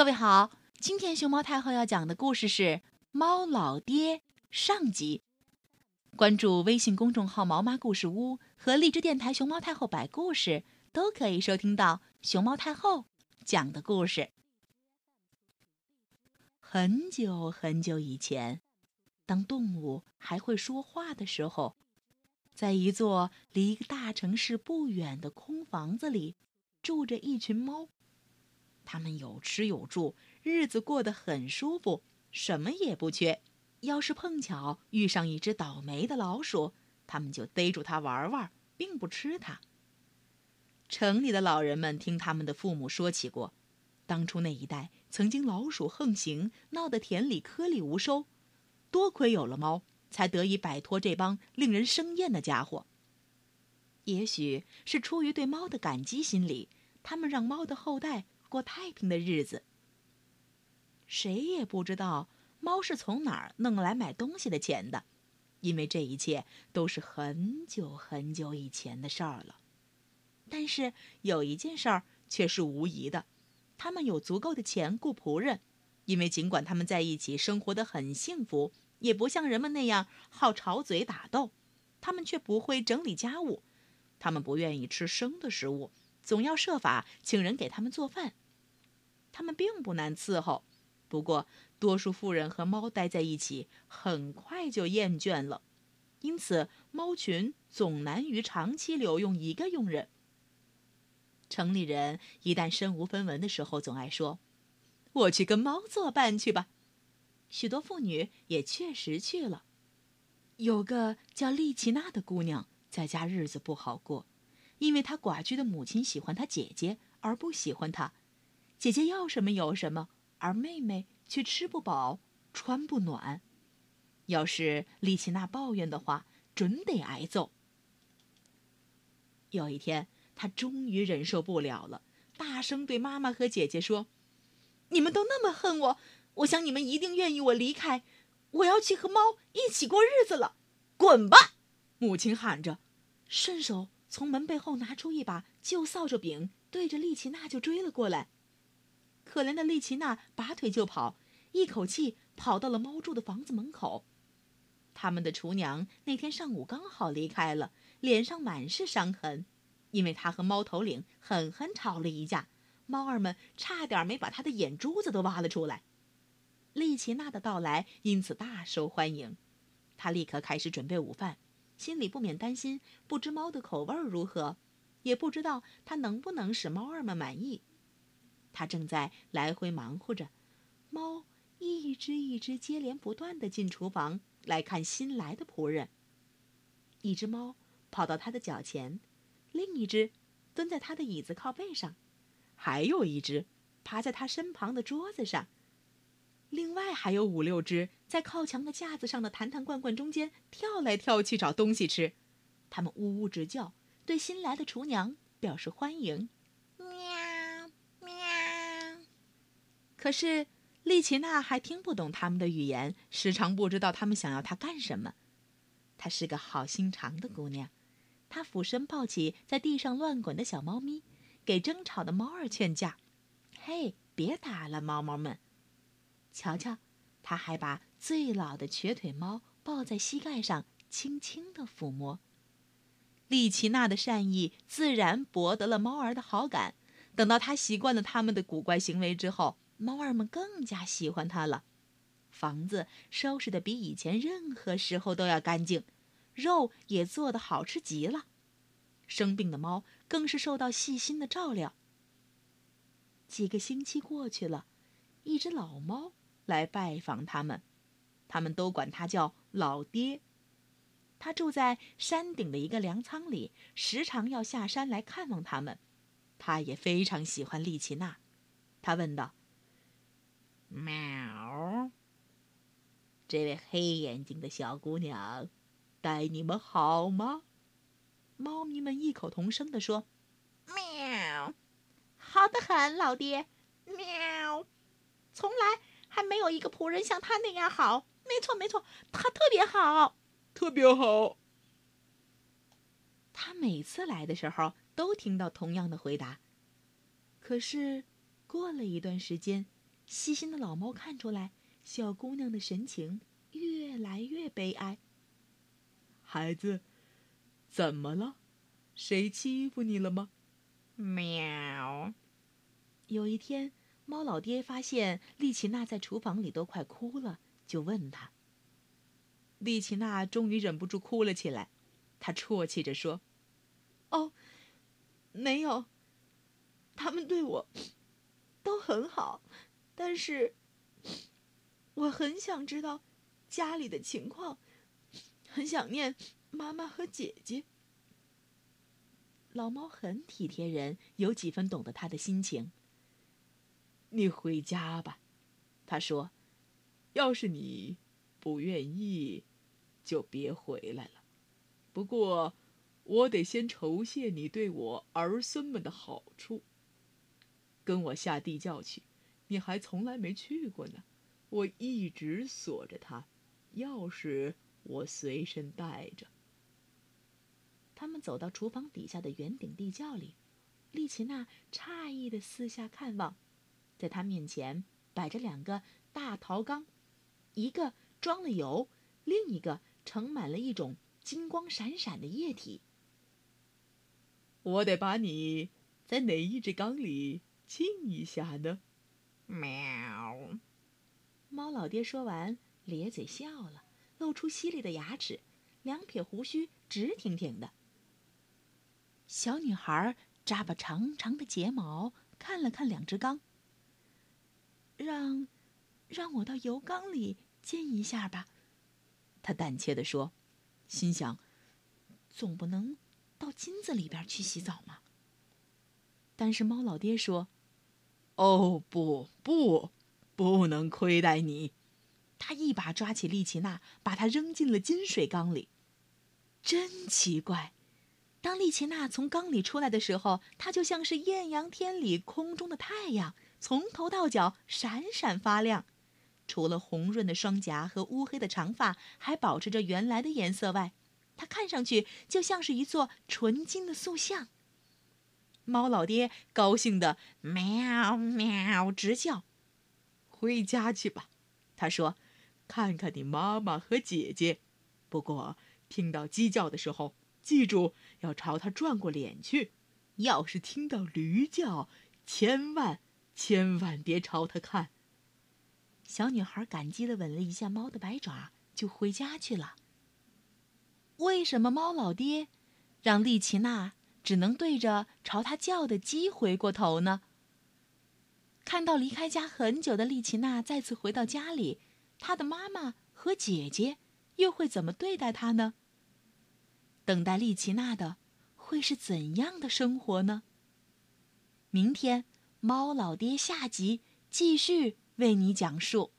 各位好，今天熊猫太后要讲的故事是《猫老爹》上集。关注微信公众号“毛妈故事屋”和荔枝电台“熊猫太后摆故事”，都可以收听到熊猫太后讲的故事。很久很久以前，当动物还会说话的时候，在一座离大城市不远的空房子里，住着一群猫。他们有吃有住，日子过得很舒服，什么也不缺。要是碰巧遇上一只倒霉的老鼠，他们就逮住它玩玩，并不吃它。城里的老人们听他们的父母说起过，当初那一带曾经老鼠横行，闹得田里颗粒无收，多亏有了猫，才得以摆脱这帮令人生厌的家伙。也许是出于对猫的感激心理，他们让猫的后代。过太平的日子。谁也不知道猫是从哪儿弄来买东西的钱的，因为这一切都是很久很久以前的事儿了。但是有一件事儿却是无疑的：他们有足够的钱雇仆人，因为尽管他们在一起生活的很幸福，也不像人们那样好吵嘴打斗，他们却不会整理家务，他们不愿意吃生的食物。总要设法请人给他们做饭，他们并不难伺候。不过，多数妇人和猫待在一起，很快就厌倦了，因此猫群总难于长期留用一个佣人。城里人一旦身无分文的时候，总爱说：“我去跟猫作伴去吧。”许多妇女也确实去了。有个叫丽奇娜的姑娘，在家日子不好过。因为她寡居的母亲喜欢她姐姐，而不喜欢她。姐姐要什么有什么，而妹妹却吃不饱，穿不暖。要是丽奇娜抱怨的话，准得挨揍。有一天，她终于忍受不了了，大声对妈妈和姐姐说：“你们都那么恨我，我想你们一定愿意我离开。我要去和猫一起过日子了。滚吧！”母亲喊着，顺手。从门背后拿出一把旧扫帚柄，对着丽奇娜就追了过来。可怜的丽奇娜拔腿就跑，一口气跑到了猫住的房子门口。他们的厨娘那天上午刚好离开了，脸上满是伤痕，因为她和猫头领狠狠吵了一架，猫儿们差点没把她的眼珠子都挖了出来。丽奇娜的到来因此大受欢迎，她立刻开始准备午饭。心里不免担心，不知猫的口味如何，也不知道它能不能使猫儿们满意。他正在来回忙活着，猫一只一只接连不断地进厨房来看新来的仆人。一只猫跑到他的脚前，另一只蹲在他的椅子靠背上，还有一只爬在他身旁的桌子上。另外还有五六只在靠墙的架子上的坛坛罐罐中间跳来跳去找东西吃，它们呜呜直叫，对新来的厨娘表示欢迎。喵喵。可是丽奇娜还听不懂他们的语言，时常不知道他们想要她干什么。她是个好心肠的姑娘，她俯身抱起在地上乱滚的小猫咪，给争吵的猫儿劝架：“嘿，别打了，猫猫们。”瞧瞧，她还把最老的瘸腿猫抱在膝盖上，轻轻地抚摸。丽奇娜的善意自然博得了猫儿的好感。等到他习惯了他们的古怪行为之后，猫儿们更加喜欢他了。房子收拾的比以前任何时候都要干净，肉也做得好吃极了。生病的猫更是受到细心的照料。几个星期过去了，一只老猫。来拜访他们，他们都管他叫老爹。他住在山顶的一个粮仓里，时常要下山来看望他们。他也非常喜欢丽奇娜。他问道：“喵，这位黑眼睛的小姑娘，待你们好吗？”猫咪们异口同声地说：“喵，好的很，老爹。喵，从来。”还没有一个仆人像他那样好。没错，没错，他特别好，特别好。他每次来的时候都听到同样的回答。可是，过了一段时间，细心的老猫看出来，小姑娘的神情越来越悲哀。孩子，怎么了？谁欺负你了吗？喵。有一天，猫老爹发现丽奇娜在厨房里都快哭了，就问她。丽奇娜终于忍不住哭了起来，她啜泣着说：“哦，没有，他们对我都很好。”但是，我很想知道家里的情况，很想念妈妈和姐姐。老猫很体贴人，有几分懂得他的心情。你回家吧，他说：“要是你不愿意，就别回来了。不过，我得先酬谢你对我儿孙们的好处。跟我下地窖去。”你还从来没去过呢，我一直锁着它，钥匙我随身带着。他们走到厨房底下的圆顶地窖里，丽奇娜诧异的四下看望，在她面前摆着两个大陶缸，一个装了油，另一个盛满了一种金光闪闪的液体。我得把你在哪一只缸里浸一下呢？喵！猫老爹说完，咧嘴笑了，露出犀利的牙齿，两撇胡须直挺挺的。小女孩扎把长长的睫毛，看了看两只缸，让，让我到油缸里浸一下吧。她胆怯地说，心想，总不能到金子里边去洗澡嘛。但是猫老爹说。哦不不，不能亏待你！他一把抓起利奇娜，把她扔进了金水缸里。真奇怪，当利奇娜从缸里出来的时候，她就像是艳阳天里空中的太阳，从头到脚闪闪发亮。除了红润的双颊和乌黑的长发还保持着原来的颜色外，她看上去就像是一座纯金的塑像。猫老爹高兴的喵喵直叫，回家去吧，他说：“看看你妈妈和姐姐。不过听到鸡叫的时候，记住要朝它转过脸去。要是听到驴叫，千万千万别朝它看。”小女孩感激的吻了一下猫的白爪，就回家去了。为什么猫老爹让丽奇娜？只能对着朝他叫的鸡回过头呢。看到离开家很久的丽奇娜再次回到家里，她的妈妈和姐姐又会怎么对待她呢？等待丽奇娜的会是怎样的生活呢？明天，猫老爹下集继续为你讲述。